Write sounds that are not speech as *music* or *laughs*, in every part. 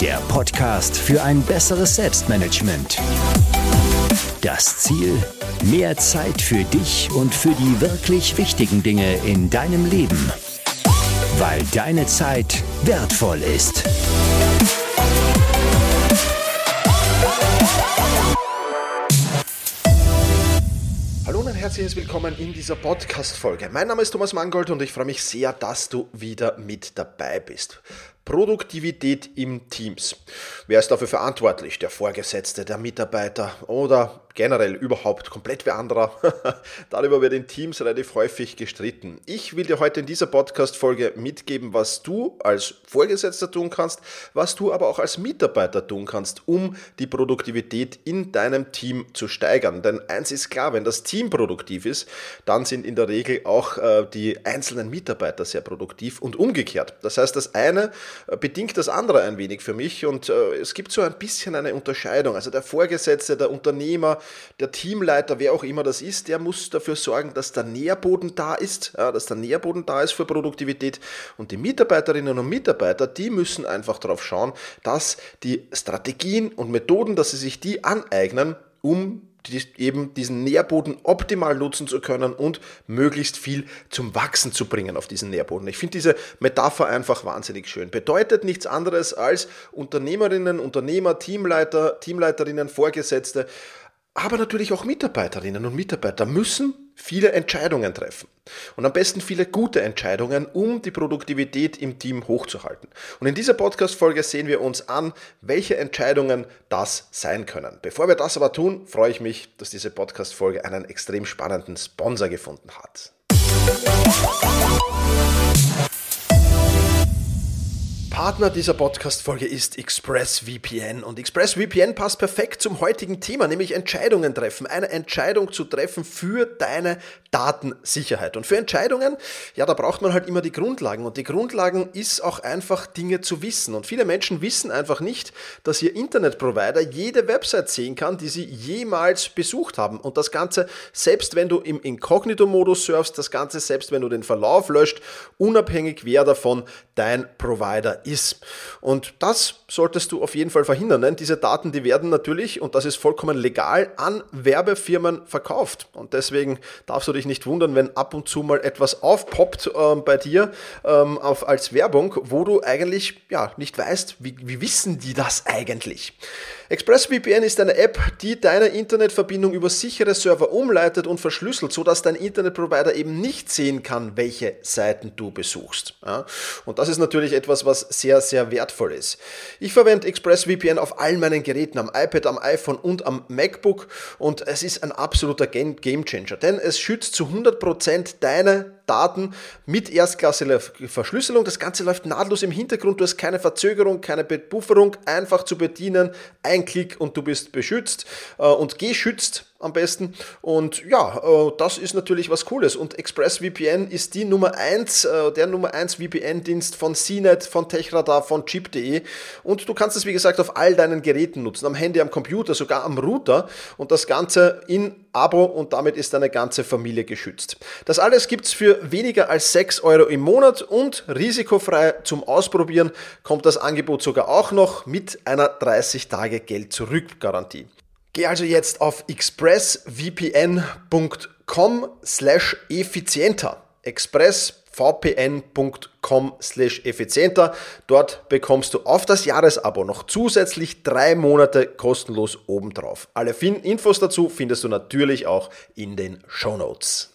der Podcast für ein besseres Selbstmanagement. Das Ziel? Mehr Zeit für dich und für die wirklich wichtigen Dinge in deinem Leben. Weil deine Zeit wertvoll ist. Hallo und ein herzliches Willkommen in dieser Podcast-Folge. Mein Name ist Thomas Mangold und ich freue mich sehr, dass du wieder mit dabei bist. Produktivität im Teams. Wer ist dafür verantwortlich? Der Vorgesetzte, der Mitarbeiter oder generell überhaupt komplett wer anderer? *laughs* Darüber wird in Teams relativ häufig gestritten. Ich will dir heute in dieser Podcast-Folge mitgeben, was du als Vorgesetzter tun kannst, was du aber auch als Mitarbeiter tun kannst, um die Produktivität in deinem Team zu steigern. Denn eins ist klar, wenn das Team produktiv ist, dann sind in der Regel auch äh, die einzelnen Mitarbeiter sehr produktiv und umgekehrt. Das heißt, das eine äh, bedingt das andere ein wenig für mich und äh, es gibt so ein bisschen eine Unterscheidung. Also der Vorgesetzte, der Unternehmer, der Teamleiter, wer auch immer das ist, der muss dafür sorgen, dass der Nährboden da ist, ja, dass der Nährboden da ist für Produktivität und die Mitarbeiterinnen und Mitarbeiter, die müssen einfach darauf schauen, dass die Strategien und Methoden, dass sie sich die aneignen, um die, eben diesen Nährboden optimal nutzen zu können und möglichst viel zum Wachsen zu bringen auf diesen Nährboden. Ich finde diese Metapher einfach wahnsinnig schön. Bedeutet nichts anderes als Unternehmerinnen, Unternehmer, Teamleiter, Teamleiterinnen, Vorgesetzte, aber natürlich auch Mitarbeiterinnen und Mitarbeiter müssen viele Entscheidungen treffen. Und am besten viele gute Entscheidungen, um die Produktivität im Team hochzuhalten. Und in dieser Podcast-Folge sehen wir uns an, welche Entscheidungen das sein können. Bevor wir das aber tun, freue ich mich, dass diese Podcast-Folge einen extrem spannenden Sponsor gefunden hat. Partner dieser Podcast-Folge ist ExpressVPN und ExpressVPN passt perfekt zum heutigen Thema, nämlich Entscheidungen treffen. Eine Entscheidung zu treffen für deine Datensicherheit. Und für Entscheidungen, ja, da braucht man halt immer die Grundlagen und die Grundlagen ist auch einfach Dinge zu wissen. Und viele Menschen wissen einfach nicht, dass ihr Internetprovider jede Website sehen kann, die sie jemals besucht haben. Und das Ganze, selbst wenn du im Inkognito-Modus surfst, das Ganze, selbst wenn du den Verlauf löscht, unabhängig wer davon dein Provider ist. Und das solltest du auf jeden Fall verhindern, denn diese Daten, die werden natürlich, und das ist vollkommen legal, an Werbefirmen verkauft. Und deswegen darfst du dich nicht wundern, wenn ab und zu mal etwas aufpoppt ähm, bei dir ähm, auf, als Werbung, wo du eigentlich ja, nicht weißt, wie, wie wissen die das eigentlich. ExpressVPN ist eine App, die deine Internetverbindung über sichere Server umleitet und verschlüsselt, sodass dein Internetprovider eben nicht sehen kann, welche Seiten du besuchst. Ja, und das ist natürlich etwas, was sehr, sehr wertvoll ist. Ich verwende ExpressVPN auf allen meinen Geräten, am iPad, am iPhone und am MacBook und es ist ein absoluter Game Changer, denn es schützt zu 100% deine Daten mit erstklassiger Verschlüsselung. Das Ganze läuft nahtlos im Hintergrund. Du hast keine Verzögerung, keine Bebufferung. Einfach zu bedienen. Ein Klick und du bist beschützt äh, und geschützt am besten. Und ja, äh, das ist natürlich was Cooles. Und ExpressVPN ist die Nummer 1, äh, der Nummer 1 VPN-Dienst von CNET, von Techradar, von Chip.de. Und du kannst es, wie gesagt, auf all deinen Geräten nutzen. Am Handy, am Computer, sogar am Router. Und das Ganze in Abo und damit ist deine ganze Familie geschützt. Das alles gibt es für weniger als 6 Euro im Monat und risikofrei zum Ausprobieren kommt das Angebot sogar auch noch mit einer 30 Geh also jetzt auf expressvpn.com slash effizienter. expressvpn.com slash effizienter. Dort bekommst du auf das Jahresabo noch zusätzlich drei Monate kostenlos obendrauf. Alle Infos dazu findest du natürlich auch in den Show Notes.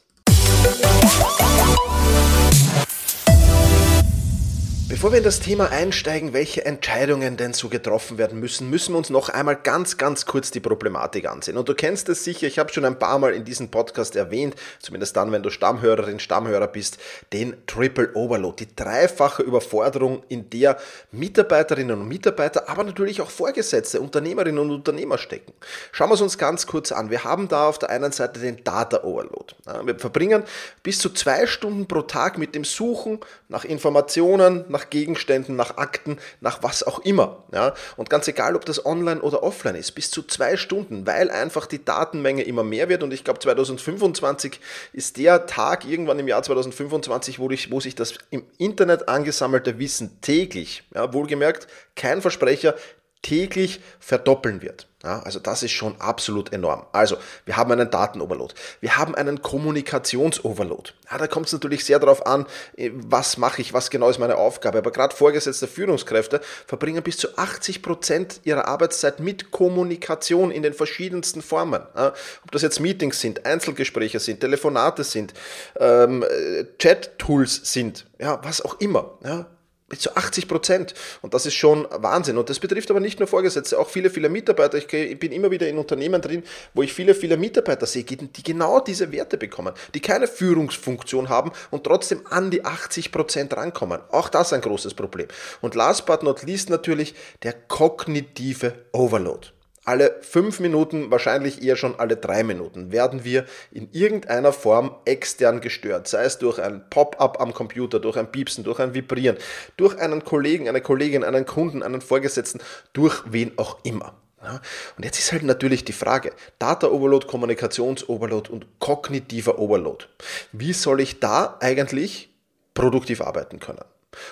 Bevor wir in das Thema einsteigen, welche Entscheidungen denn so getroffen werden müssen, müssen wir uns noch einmal ganz, ganz kurz die Problematik ansehen. Und du kennst es sicher, ich habe schon ein paar Mal in diesem Podcast erwähnt, zumindest dann, wenn du Stammhörerin, Stammhörer bist, den Triple Overload, die dreifache Überforderung, in der Mitarbeiterinnen und Mitarbeiter, aber natürlich auch Vorgesetzte, Unternehmerinnen und Unternehmer stecken. Schauen wir es uns ganz kurz an. Wir haben da auf der einen Seite den Data Overload. Wir verbringen bis zu zwei Stunden pro Tag mit dem Suchen nach Informationen, nach nach Gegenständen, nach Akten, nach was auch immer. Ja? Und ganz egal, ob das online oder offline ist, bis zu zwei Stunden, weil einfach die Datenmenge immer mehr wird. Und ich glaube, 2025 ist der Tag irgendwann im Jahr 2025, wo, ich, wo sich das im Internet angesammelte Wissen täglich, ja, wohlgemerkt, kein Versprecher, täglich verdoppeln wird. Ja, also das ist schon absolut enorm. Also wir haben einen Datenoverload, wir haben einen Kommunikationsoverload. Ja, da kommt es natürlich sehr darauf an, äh, was mache ich, was genau ist meine Aufgabe. Aber gerade vorgesetzte Führungskräfte verbringen bis zu 80 Prozent ihrer Arbeitszeit mit Kommunikation in den verschiedensten Formen. Ja, ob das jetzt Meetings sind, Einzelgespräche sind, Telefonate sind, ähm, äh, Chat-Tools sind, ja, was auch immer. Ja, bis zu 80 Prozent. Und das ist schon Wahnsinn. Und das betrifft aber nicht nur Vorgesetzte, auch viele, viele Mitarbeiter. Ich bin immer wieder in Unternehmen drin, wo ich viele, viele Mitarbeiter sehe, die genau diese Werte bekommen, die keine Führungsfunktion haben und trotzdem an die 80 Prozent rankommen. Auch das ein großes Problem. Und last but not least natürlich der kognitive Overload alle fünf Minuten, wahrscheinlich eher schon alle drei Minuten, werden wir in irgendeiner Form extern gestört. Sei es durch ein Pop-up am Computer, durch ein Piepsen, durch ein Vibrieren, durch einen Kollegen, eine Kollegin, einen Kunden, einen Vorgesetzten, durch wen auch immer. Ja, und jetzt ist halt natürlich die Frage, Data Overload, Kommunikations-Overload und kognitiver Overload. Wie soll ich da eigentlich produktiv arbeiten können?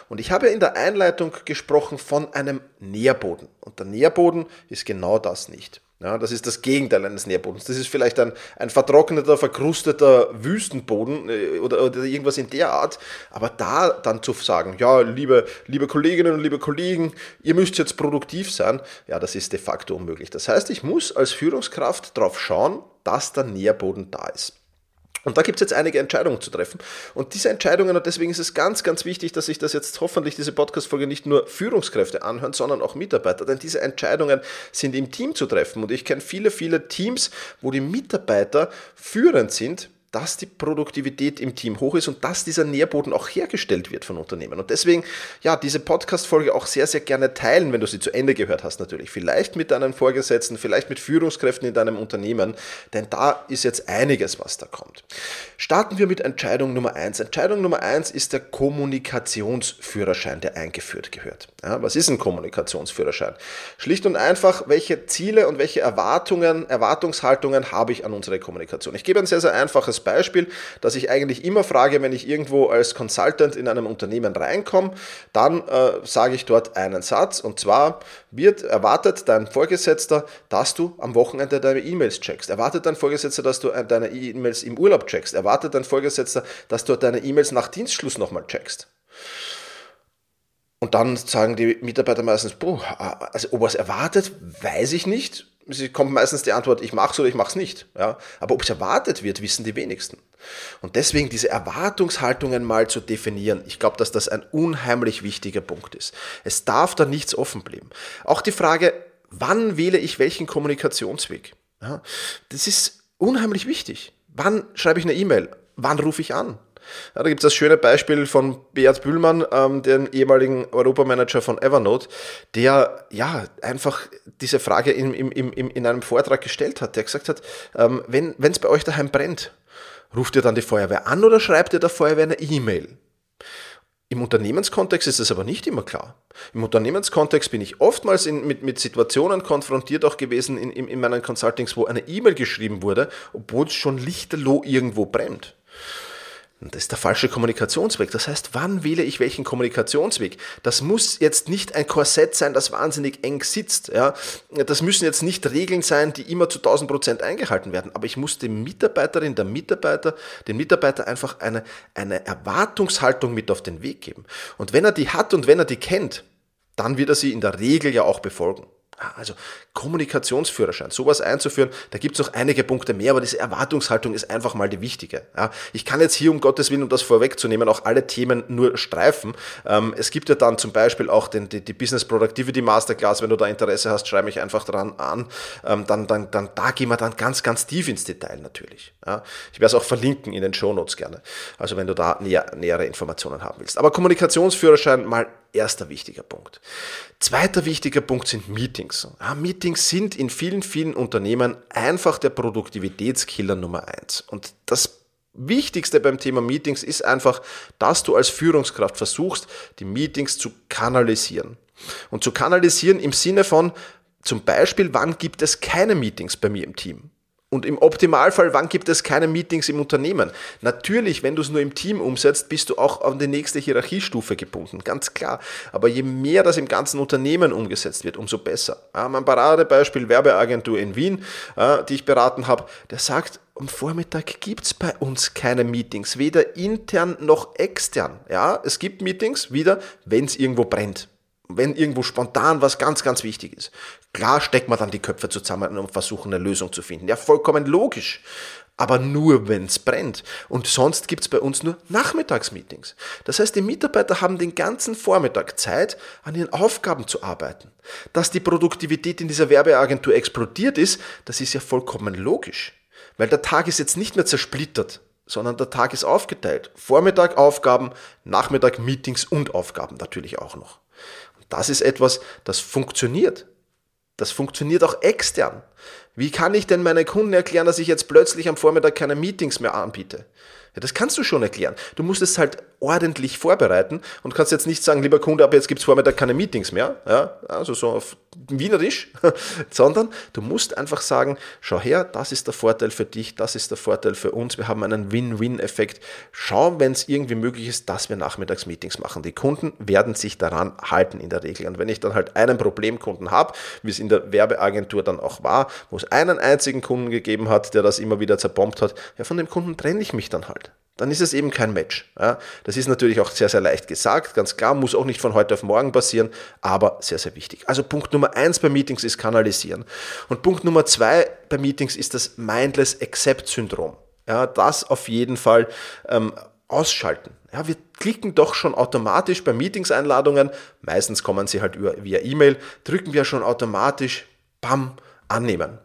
Und ich habe in der Einleitung gesprochen von einem Nährboden. Und der Nährboden ist genau das nicht. Ja, das ist das Gegenteil eines Nährbodens. Das ist vielleicht ein, ein vertrockneter, verkrusteter Wüstenboden äh, oder, oder, irgendwas in der Art. Aber da dann zu sagen, ja, liebe, liebe Kolleginnen und liebe Kollegen, ihr müsst jetzt produktiv sein, ja, das ist de facto unmöglich. Das heißt, ich muss als Führungskraft darauf schauen, dass der Nährboden da ist. Und da gibt es jetzt einige Entscheidungen zu treffen. Und diese Entscheidungen, und deswegen ist es ganz, ganz wichtig, dass sich das jetzt hoffentlich, diese Podcast-Folge nicht nur Führungskräfte anhören, sondern auch Mitarbeiter. Denn diese Entscheidungen sind im Team zu treffen. Und ich kenne viele, viele Teams, wo die Mitarbeiter führend sind dass die Produktivität im Team hoch ist und dass dieser Nährboden auch hergestellt wird von Unternehmen. Und deswegen, ja, diese Podcast-Folge auch sehr, sehr gerne teilen, wenn du sie zu Ende gehört hast, natürlich. Vielleicht mit deinen Vorgesetzten, vielleicht mit Führungskräften in deinem Unternehmen, denn da ist jetzt einiges, was da kommt. Starten wir mit Entscheidung Nummer eins. Entscheidung Nummer eins ist der Kommunikationsführerschein, der eingeführt gehört. Ja, was ist ein Kommunikationsführerschein? Schlicht und einfach, welche Ziele und welche Erwartungen, Erwartungshaltungen habe ich an unsere Kommunikation? Ich gebe ein sehr, sehr einfaches Beispiel, dass ich eigentlich immer frage, wenn ich irgendwo als Consultant in einem Unternehmen reinkomme, dann äh, sage ich dort einen Satz und zwar wird erwartet dein Vorgesetzter, dass du am Wochenende deine E-Mails checkst. Erwartet dein Vorgesetzter, dass du äh, deine E-Mails im Urlaub checkst. Erwartet dein Vorgesetzter, dass du deine E-Mails nach Dienstschluss nochmal checkst. Und dann sagen die Mitarbeiter meistens, boah, also ob er es erwartet, weiß ich nicht. Es kommt meistens die Antwort, ich mache es oder ich mache es nicht. Ja? Aber ob es erwartet wird, wissen die wenigsten. Und deswegen diese Erwartungshaltungen mal zu definieren, ich glaube, dass das ein unheimlich wichtiger Punkt ist. Es darf da nichts offen bleiben. Auch die Frage, wann wähle ich welchen Kommunikationsweg? Ja? Das ist unheimlich wichtig. Wann schreibe ich eine E-Mail? Wann rufe ich an? Ja, da gibt es das schöne Beispiel von Beat Bühlmann, ähm, dem ehemaligen Europamanager von Evernote, der ja einfach diese Frage in, in, in, in einem Vortrag gestellt hat, der gesagt hat, ähm, wenn es bei euch daheim brennt, ruft ihr dann die Feuerwehr an oder schreibt ihr der Feuerwehr eine E-Mail? Im Unternehmenskontext ist das aber nicht immer klar. Im Unternehmenskontext bin ich oftmals in, mit, mit Situationen konfrontiert auch gewesen in, in, in meinen Consultings, wo eine E-Mail geschrieben wurde, obwohl es schon lichterloh irgendwo brennt. Das ist der falsche Kommunikationsweg. Das heißt, wann wähle ich welchen Kommunikationsweg? Das muss jetzt nicht ein Korsett sein, das wahnsinnig eng sitzt. Ja? Das müssen jetzt nicht Regeln sein, die immer zu 1000 Prozent eingehalten werden. Aber ich muss dem Mitarbeiterin, der Mitarbeiter, dem Mitarbeiter einfach eine, eine Erwartungshaltung mit auf den Weg geben. Und wenn er die hat und wenn er die kennt, dann wird er sie in der Regel ja auch befolgen. Also Kommunikationsführerschein, sowas einzuführen, da gibt es noch einige Punkte mehr, aber diese Erwartungshaltung ist einfach mal die wichtige. Ja, ich kann jetzt hier um Gottes Willen, um das vorwegzunehmen, auch alle Themen nur streifen. Ähm, es gibt ja dann zum Beispiel auch den, die, die, Business Productivity Masterclass, wenn du da Interesse hast, schreibe mich einfach dran an. Ähm, dann, dann, dann, da gehen wir dann ganz, ganz tief ins Detail natürlich. Ja, ich werde es auch verlinken in den Show Notes gerne. Also wenn du da näher, nähere Informationen haben willst. Aber Kommunikationsführerschein mal erster wichtiger Punkt. Zweiter wichtiger Punkt sind Meetings. Ja, Meetings sind in vielen, vielen Unternehmen einfach der Produktivitätskiller Nummer eins. Und das Wichtigste beim Thema Meetings ist einfach, dass du als Führungskraft versuchst, die Meetings zu kanalisieren. Und zu kanalisieren im Sinne von, zum Beispiel, wann gibt es keine Meetings bei mir im Team? Und im Optimalfall, wann gibt es keine Meetings im Unternehmen? Natürlich, wenn du es nur im Team umsetzt, bist du auch an die nächste Hierarchiestufe gebunden, ganz klar. Aber je mehr das im ganzen Unternehmen umgesetzt wird, umso besser. Mein Paradebeispiel Werbeagentur in Wien, äh, die ich beraten habe, der sagt, am Vormittag gibt es bei uns keine Meetings, weder intern noch extern. Ja, es gibt Meetings wieder, wenn es irgendwo brennt wenn irgendwo spontan was ganz, ganz wichtig ist. Klar steckt man dann die Köpfe zusammen und versuchen eine Lösung zu finden. Ja, vollkommen logisch. Aber nur, wenn es brennt. Und sonst gibt es bei uns nur Nachmittagsmeetings. Das heißt, die Mitarbeiter haben den ganzen Vormittag Zeit, an ihren Aufgaben zu arbeiten. Dass die Produktivität in dieser Werbeagentur explodiert ist, das ist ja vollkommen logisch. Weil der Tag ist jetzt nicht mehr zersplittert, sondern der Tag ist aufgeteilt. Vormittag Aufgaben, Nachmittag Meetings und Aufgaben natürlich auch noch. Das ist etwas, das funktioniert. Das funktioniert auch extern. Wie kann ich denn meinen Kunden erklären, dass ich jetzt plötzlich am Vormittag keine Meetings mehr anbiete? Ja, das kannst du schon erklären. Du musst es halt ordentlich vorbereiten und kannst jetzt nicht sagen, lieber Kunde, aber jetzt gibt es Vormittag keine Meetings mehr, ja, also so auf Wienerisch, *laughs* sondern du musst einfach sagen, schau her, das ist der Vorteil für dich, das ist der Vorteil für uns, wir haben einen Win-Win-Effekt. Schau, wenn es irgendwie möglich ist, dass wir Nachmittagsmeetings machen. Die Kunden werden sich daran halten in der Regel. Und wenn ich dann halt einen Problemkunden habe, wie es in der Werbeagentur dann auch war, wo es einen einzigen Kunden gegeben hat, der das immer wieder zerbombt hat, ja, von dem Kunden trenne ich mich dann halt dann ist es eben kein Match. Ja, das ist natürlich auch sehr, sehr leicht gesagt, ganz klar, muss auch nicht von heute auf morgen passieren, aber sehr, sehr wichtig. Also Punkt Nummer eins bei Meetings ist kanalisieren. Und Punkt Nummer zwei bei Meetings ist das Mindless Accept Syndrom. Ja, das auf jeden Fall ähm, ausschalten. Ja, wir klicken doch schon automatisch bei Meetingseinladungen, meistens kommen sie halt via E-Mail, drücken wir schon automatisch, bam, annehmen.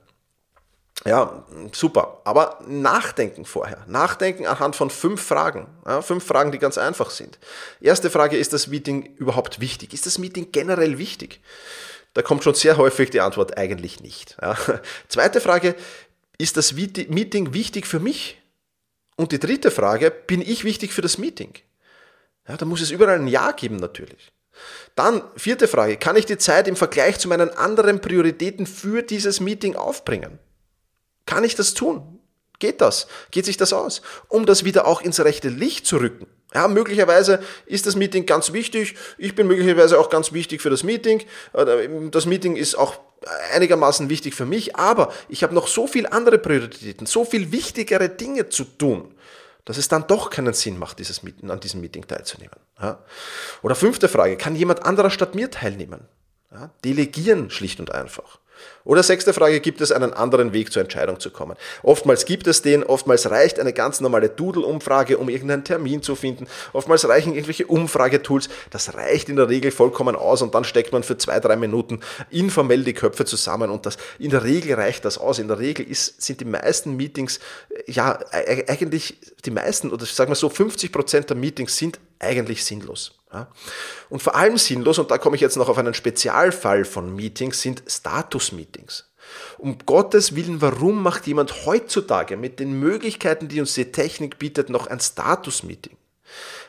Ja, super. Aber nachdenken vorher. Nachdenken anhand von fünf Fragen. Ja, fünf Fragen, die ganz einfach sind. Erste Frage, ist das Meeting überhaupt wichtig? Ist das Meeting generell wichtig? Da kommt schon sehr häufig die Antwort eigentlich nicht. Ja. *laughs* Zweite Frage, ist das Meeting wichtig für mich? Und die dritte Frage, bin ich wichtig für das Meeting? Ja, da muss es überall ein Ja geben natürlich. Dann vierte Frage, kann ich die Zeit im Vergleich zu meinen anderen Prioritäten für dieses Meeting aufbringen? Kann ich das tun? Geht das? Geht sich das aus? Um das wieder auch ins rechte Licht zu rücken. Ja, möglicherweise ist das Meeting ganz wichtig. Ich bin möglicherweise auch ganz wichtig für das Meeting. Das Meeting ist auch einigermaßen wichtig für mich, aber ich habe noch so viel andere Prioritäten, so viel wichtigere Dinge zu tun. dass es dann doch keinen Sinn macht, dieses, an diesem Meeting teilzunehmen. Ja? Oder fünfte Frage, kann jemand anderer statt mir teilnehmen? Ja? Delegieren schlicht und einfach. Oder sechste Frage, gibt es einen anderen Weg zur Entscheidung zu kommen? Oftmals gibt es den, oftmals reicht eine ganz normale Doodle-Umfrage, um irgendeinen Termin zu finden. Oftmals reichen irgendwelche Umfragetools. Das reicht in der Regel vollkommen aus und dann steckt man für zwei, drei Minuten informell die Köpfe zusammen und das, in der Regel reicht das aus. In der Regel ist, sind die meisten Meetings, ja, eigentlich die meisten oder sagen wir so 50 Prozent der Meetings sind eigentlich sinnlos. Und vor allem sinnlos, und da komme ich jetzt noch auf einen Spezialfall von Meetings, sind Status-Meetings. Um Gottes Willen, warum macht jemand heutzutage mit den Möglichkeiten, die uns die Technik bietet, noch ein Status-Meeting?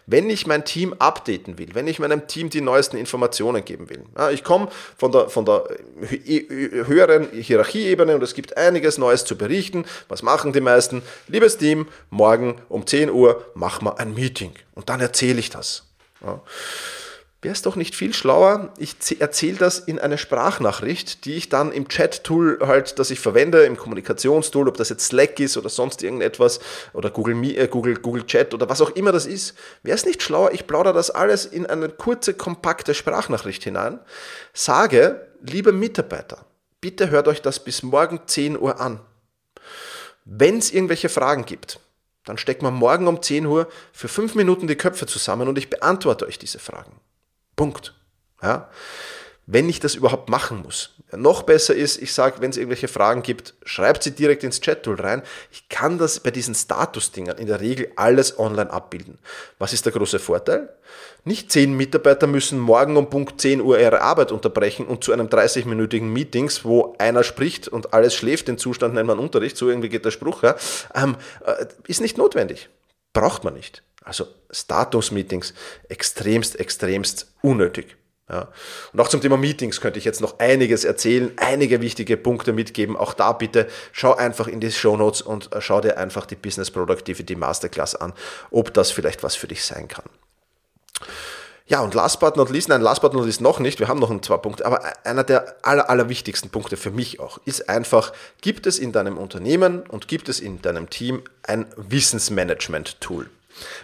Wenn ich mein Team updaten will, wenn ich meinem Team die neuesten Informationen geben will. Ja, ich komme von der, von der höheren Hierarchieebene und es gibt einiges Neues zu berichten. Was machen die meisten? Liebes Team, morgen um 10 Uhr machen wir ein Meeting und dann erzähle ich das. Ja. Wäre es doch nicht viel schlauer, ich erzähle das in eine Sprachnachricht, die ich dann im Chat-Tool halt, das ich verwende, im Kommunikationstool, ob das jetzt Slack ist oder sonst irgendetwas oder Google, äh, Google, Google Chat oder was auch immer das ist. Wäre es nicht schlauer, ich plaudere das alles in eine kurze, kompakte Sprachnachricht hinein, sage, liebe Mitarbeiter, bitte hört euch das bis morgen 10 Uhr an. Wenn es irgendwelche Fragen gibt, dann stecken wir morgen um 10 Uhr für 5 Minuten die Köpfe zusammen und ich beantworte euch diese Fragen. Punkt. Ja? Wenn ich das überhaupt machen muss. Noch besser ist, ich sage, wenn es irgendwelche Fragen gibt, schreibt sie direkt ins Chat-Tool rein. Ich kann das bei diesen Status-Dingern in der Regel alles online abbilden. Was ist der große Vorteil? Nicht zehn Mitarbeiter müssen morgen um Punkt 10 Uhr ihre Arbeit unterbrechen und zu einem 30-minütigen Meetings, wo einer spricht und alles schläft, den Zustand nennt man Unterricht, so irgendwie geht der Spruch, ja, ähm, äh, ist nicht notwendig. Braucht man nicht. Also Status-Meetings extremst, extremst unnötig. Ja. Und auch zum Thema Meetings könnte ich jetzt noch einiges erzählen, einige wichtige Punkte mitgeben. Auch da bitte schau einfach in die Show Notes und äh, schau dir einfach die Business Productivity Masterclass an, ob das vielleicht was für dich sein kann. Ja, und last but not least, nein, last but not least noch nicht, wir haben noch ein zwei Punkte, aber einer der aller, aller wichtigsten Punkte für mich auch ist einfach, gibt es in deinem Unternehmen und gibt es in deinem Team ein Wissensmanagement-Tool?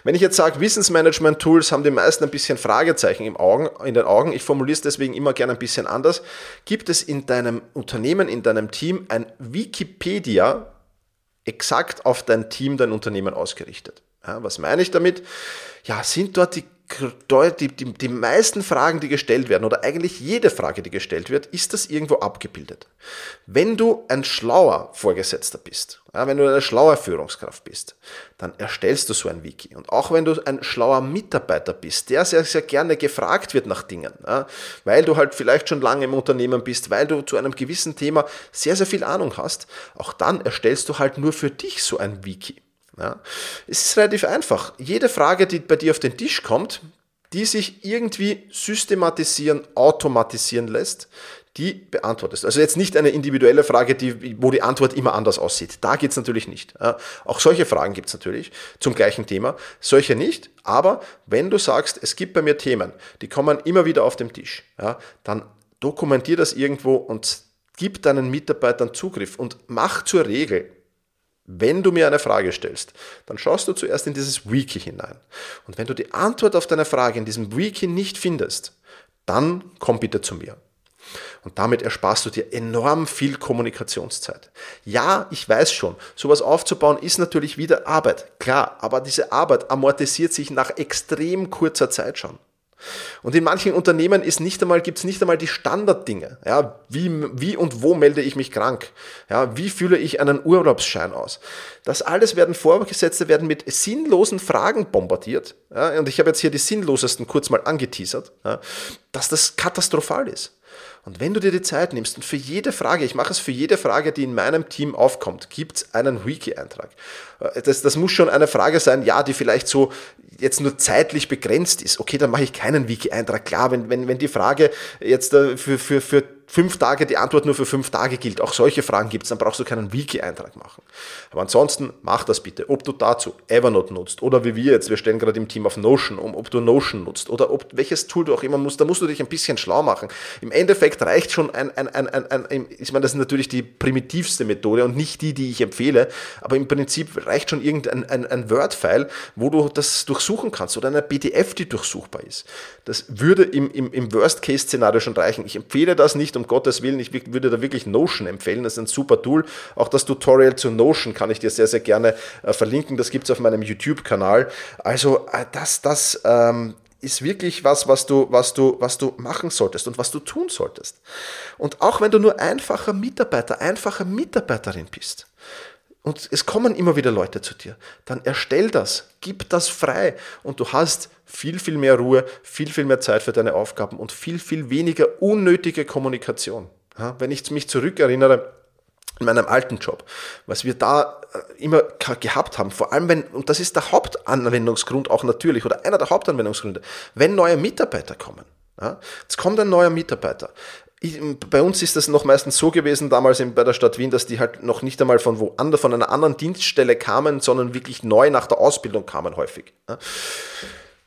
Wenn ich jetzt sage, Wissensmanagement-Tools haben die meisten ein bisschen Fragezeichen im Augen, in den Augen, ich formuliere es deswegen immer gerne ein bisschen anders, gibt es in deinem Unternehmen, in deinem Team ein Wikipedia exakt auf dein Team, dein Unternehmen ausgerichtet? Ja, was meine ich damit? Ja, sind dort die die, die, die meisten Fragen, die gestellt werden, oder eigentlich jede Frage, die gestellt wird, ist das irgendwo abgebildet. Wenn du ein schlauer Vorgesetzter bist, ja, wenn du eine schlaue Führungskraft bist, dann erstellst du so ein Wiki. Und auch wenn du ein schlauer Mitarbeiter bist, der sehr, sehr gerne gefragt wird nach Dingen, ja, weil du halt vielleicht schon lange im Unternehmen bist, weil du zu einem gewissen Thema sehr, sehr viel Ahnung hast, auch dann erstellst du halt nur für dich so ein Wiki. Ja. Es ist relativ einfach. Jede Frage, die bei dir auf den Tisch kommt, die sich irgendwie systematisieren, automatisieren lässt, die beantwortest. Also jetzt nicht eine individuelle Frage, die, wo die Antwort immer anders aussieht. Da geht's natürlich nicht. Auch solche Fragen gibt's natürlich zum gleichen Thema. Solche nicht. Aber wenn du sagst, es gibt bei mir Themen, die kommen immer wieder auf den Tisch, ja, dann dokumentier das irgendwo und gib deinen Mitarbeitern Zugriff und mach zur Regel, wenn du mir eine Frage stellst, dann schaust du zuerst in dieses Wiki hinein. Und wenn du die Antwort auf deine Frage in diesem Wiki nicht findest, dann komm bitte zu mir. Und damit ersparst du dir enorm viel Kommunikationszeit. Ja, ich weiß schon, sowas aufzubauen ist natürlich wieder Arbeit, klar, aber diese Arbeit amortisiert sich nach extrem kurzer Zeit schon. Und in manchen Unternehmen ist nicht einmal, gibt es nicht einmal die Standarddinge. Ja, wie, wie und wo melde ich mich krank? Ja, wie fülle ich einen Urlaubsschein aus? Das alles werden Vorgesetzte werden mit sinnlosen Fragen bombardiert. Ja, und ich habe jetzt hier die sinnlosesten kurz mal angeteasert, ja, dass das katastrophal ist. Und wenn du dir die Zeit nimmst und für jede Frage, ich mache es für jede Frage, die in meinem Team aufkommt, gibt es einen Wiki-Eintrag. Äh, das, das muss schon eine Frage sein, ja, die vielleicht so jetzt nur zeitlich begrenzt ist. Okay, dann mache ich keinen Wiki-Eintrag. Klar, wenn, wenn, wenn die Frage jetzt äh, für, für, für fünf Tage die Antwort nur für fünf Tage gilt, auch solche Fragen gibt es, dann brauchst du keinen Wiki-Eintrag machen. Aber ansonsten mach das bitte. Ob du dazu Evernote nutzt oder wie wir jetzt, wir stellen gerade im Team auf Notion um, ob du Notion nutzt oder ob welches Tool du auch immer musst, da musst du dich ein bisschen schlau machen. Im Endeffekt reicht schon ein, ein, ein, ein, ein ich meine, das ist natürlich die primitivste Methode und nicht die, die ich empfehle, aber im Prinzip reicht schon irgendein ein, ein Word-File, wo du das durchsuchen kannst oder eine PDF, die durchsuchbar ist. Das würde im, im, im Worst-Case-Szenario schon reichen. Ich empfehle das nicht, um Gottes Willen. Ich würde da wirklich Notion empfehlen. Das ist ein super Tool. Auch das Tutorial zu Notion kann ich dir sehr, sehr gerne äh, verlinken. Das gibt es auf meinem YouTube-Kanal. Also äh, das, das ähm, ist wirklich was, was du, was, du, was du machen solltest und was du tun solltest. Und auch wenn du nur einfacher Mitarbeiter, einfache Mitarbeiterin bist, und es kommen immer wieder Leute zu dir, dann erstell das, gib das frei und du hast viel, viel mehr Ruhe, viel, viel mehr Zeit für deine Aufgaben und viel, viel weniger unnötige Kommunikation. Ja, wenn ich mich zurückerinnere, in meinem alten Job, was wir da äh, immer gehabt haben, vor allem wenn, und das ist der Hauptanwendungsgrund auch natürlich, oder einer der Hauptanwendungsgründe, wenn neue Mitarbeiter kommen. Ja, jetzt kommt ein neuer Mitarbeiter ich, bei uns ist das noch meistens so gewesen, damals in, bei der Stadt Wien, dass die halt noch nicht einmal von woanders, von einer anderen Dienststelle kamen, sondern wirklich neu nach der Ausbildung kamen häufig.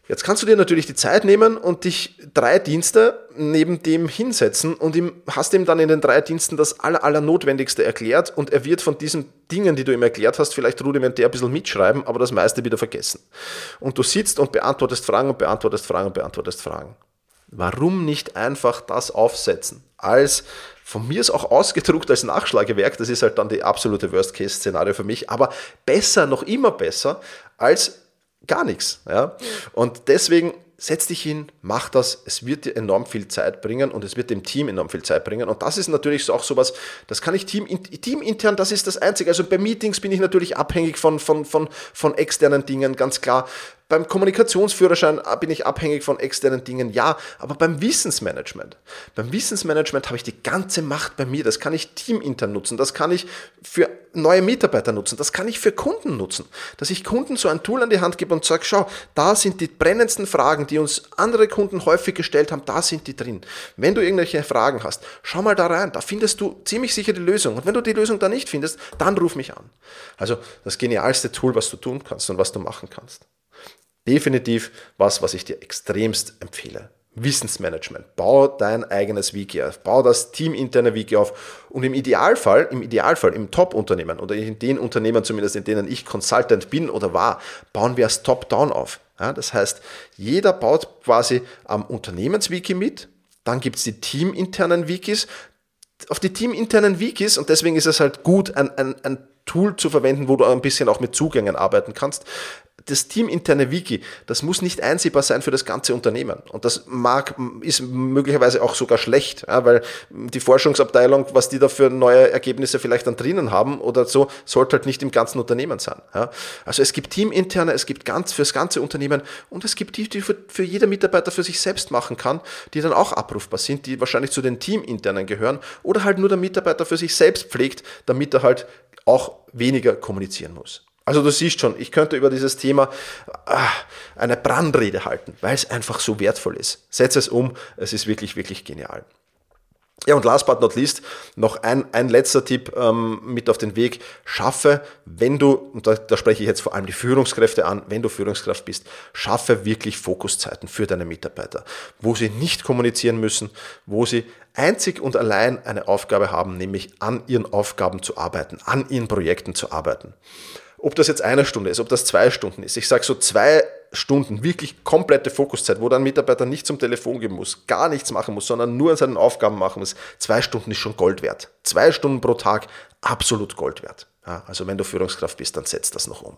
Jetzt kannst du dir natürlich die Zeit nehmen und dich drei Dienste neben dem hinsetzen und ihm, hast ihm dann in den drei Diensten das aller, aller erklärt und er wird von diesen Dingen, die du ihm erklärt hast, vielleicht rudimentär ein bisschen mitschreiben, aber das meiste wieder vergessen. Und du sitzt und beantwortest Fragen und beantwortest Fragen und beantwortest Fragen. Warum nicht einfach das aufsetzen? Als von mir ist auch ausgedruckt als Nachschlagewerk, das ist halt dann die absolute Worst-Case-Szenario für mich, aber besser, noch immer besser als gar nichts. Ja? Und deswegen setz dich hin, mach das, es wird dir enorm viel Zeit bringen und es wird dem Team enorm viel Zeit bringen. Und das ist natürlich auch sowas, das kann ich Team, teamintern, das ist das Einzige. Also bei Meetings bin ich natürlich abhängig von, von, von, von externen Dingen, ganz klar. Beim Kommunikationsführerschein bin ich abhängig von externen Dingen, ja, aber beim Wissensmanagement, beim Wissensmanagement habe ich die ganze Macht bei mir. Das kann ich teamintern nutzen, das kann ich für neue Mitarbeiter nutzen, das kann ich für Kunden nutzen. Dass ich Kunden so ein Tool an die Hand gebe und sage, schau, da sind die brennendsten Fragen, die uns andere Kunden häufig gestellt haben, da sind die drin. Wenn du irgendwelche Fragen hast, schau mal da rein, da findest du ziemlich sicher die Lösung. Und wenn du die Lösung da nicht findest, dann ruf mich an. Also das genialste Tool, was du tun kannst und was du machen kannst definitiv was, was ich dir extremst empfehle. Wissensmanagement. Bau dein eigenes Wiki auf. Bau das teaminterne Wiki auf. Und im Idealfall, im Idealfall, im Top-Unternehmen oder in den Unternehmen zumindest, in denen ich Consultant bin oder war, bauen wir es top-down auf. Ja, das heißt, jeder baut quasi am Unternehmenswiki mit. Dann gibt es die teaminternen Wikis. Auf die teaminternen Wikis, und deswegen ist es halt gut, ein, ein, ein Tool zu verwenden, wo du ein bisschen auch mit Zugängen arbeiten kannst, das teaminterne Wiki, das muss nicht einsehbar sein für das ganze Unternehmen. Und das mag, ist möglicherweise auch sogar schlecht, ja, weil die Forschungsabteilung, was die da für neue Ergebnisse vielleicht dann drinnen haben oder so, sollte halt nicht im ganzen Unternehmen sein. Ja. Also es gibt teaminterne, es gibt ganz fürs ganze Unternehmen und es gibt die, die für, für jeder Mitarbeiter für sich selbst machen kann, die dann auch abrufbar sind, die wahrscheinlich zu den teaminternen gehören oder halt nur der Mitarbeiter für sich selbst pflegt, damit er halt auch weniger kommunizieren muss. Also du siehst schon, ich könnte über dieses Thema ah, eine Brandrede halten, weil es einfach so wertvoll ist. Setz es um, es ist wirklich, wirklich genial. Ja, und last but not least, noch ein, ein letzter Tipp ähm, mit auf den Weg. Schaffe, wenn du, und da, da spreche ich jetzt vor allem die Führungskräfte an, wenn du Führungskraft bist, schaffe wirklich Fokuszeiten für deine Mitarbeiter, wo sie nicht kommunizieren müssen, wo sie einzig und allein eine Aufgabe haben, nämlich an ihren Aufgaben zu arbeiten, an ihren Projekten zu arbeiten. Ob das jetzt eine Stunde ist, ob das zwei Stunden ist. Ich sage so zwei Stunden, wirklich komplette Fokuszeit, wo dann Mitarbeiter nicht zum Telefon gehen muss, gar nichts machen muss, sondern nur an seinen Aufgaben machen muss. Zwei Stunden ist schon Gold wert. Zwei Stunden pro Tag, absolut Gold wert. Ja, also wenn du Führungskraft bist, dann setz das noch um.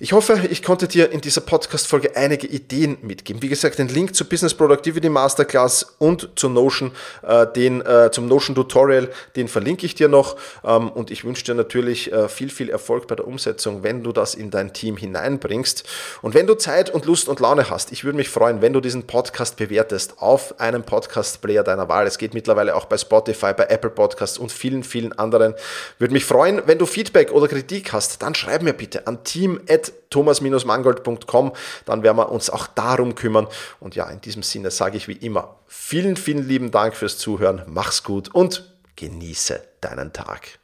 Ich hoffe, ich konnte dir in dieser Podcast-Folge einige Ideen mitgeben. Wie gesagt, den Link zur Business Productivity Masterclass und zu Notion, äh, den, äh, zum Notion Tutorial, den verlinke ich dir noch. Ähm, und ich wünsche dir natürlich äh, viel, viel Erfolg bei der Umsetzung, wenn du das in dein Team hineinbringst. Und wenn du Zeit und Lust und Laune hast, ich würde mich freuen, wenn du diesen Podcast bewertest auf einem Podcast-Player deiner Wahl. Es geht mittlerweile auch bei Spotify, bei Apple Podcasts und vielen, vielen anderen. Würde mich freuen, wenn du Feedback oder Kritik hast, dann schreib mir bitte an team@ thomas-mangold.com. Dann werden wir uns auch darum kümmern. Und ja, in diesem Sinne sage ich wie immer vielen, vielen lieben Dank fürs Zuhören. Mach's gut und genieße deinen Tag.